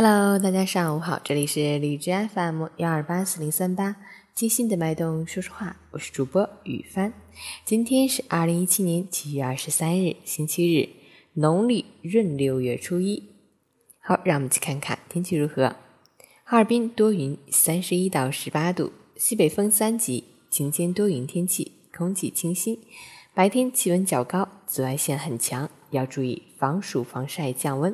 Hello，大家上午好，这里是荔枝 FM 幺二八四零三八，精心的脉动说说话，我是主播雨帆。今天是二零一七年七月二十三日，星期日，农历闰六月初一。好，让我们去看看天气如何。哈尔滨多云，三十一到十八度，西北风三级，晴间多云天气，空气清新，白天气温较高，紫外线很强，要注意防暑防晒降温。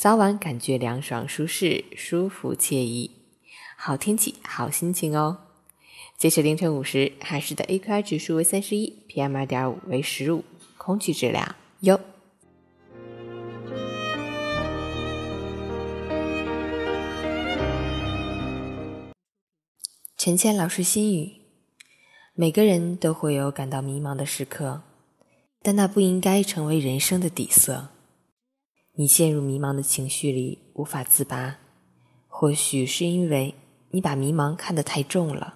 早晚感觉凉爽舒适，舒服惬意，好天气好心情哦。截止凌晨五时，海市的 AQI 指数为三十一，PM 二点五为十五，空气质量优。陈谦老师心语：每个人都会有感到迷茫的时刻，但那不应该成为人生的底色。你陷入迷茫的情绪里无法自拔，或许是因为你把迷茫看得太重了。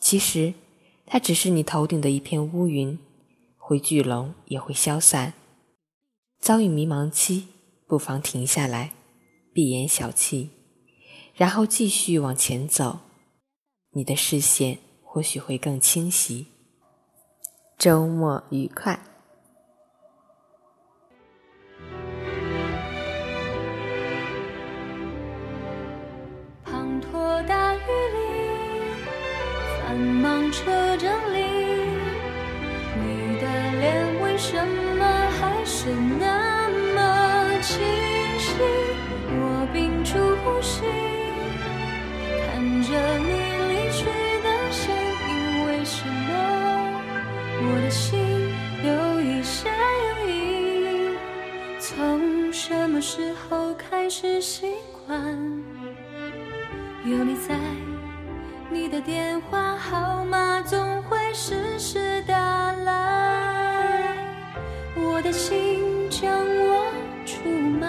其实，它只是你头顶的一片乌云，会聚拢也会消散。遭遇迷茫期，不妨停下来，闭眼小憩，然后继续往前走，你的视线或许会更清晰。周末愉快。繁忙车站里，你的脸为什么还是那么清晰？我屏住呼吸，看着你离去的身影，为什么我的心有一些犹豫？从什么时候开始习惯有你在？你的电话号码总会时时打来，我的心将我出卖。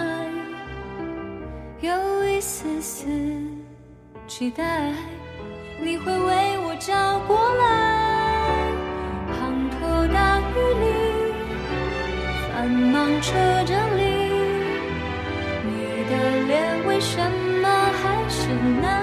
有一丝丝期待，你会为我找过来。滂沱大雨里，繁忙车站里，你的脸为什么还是那？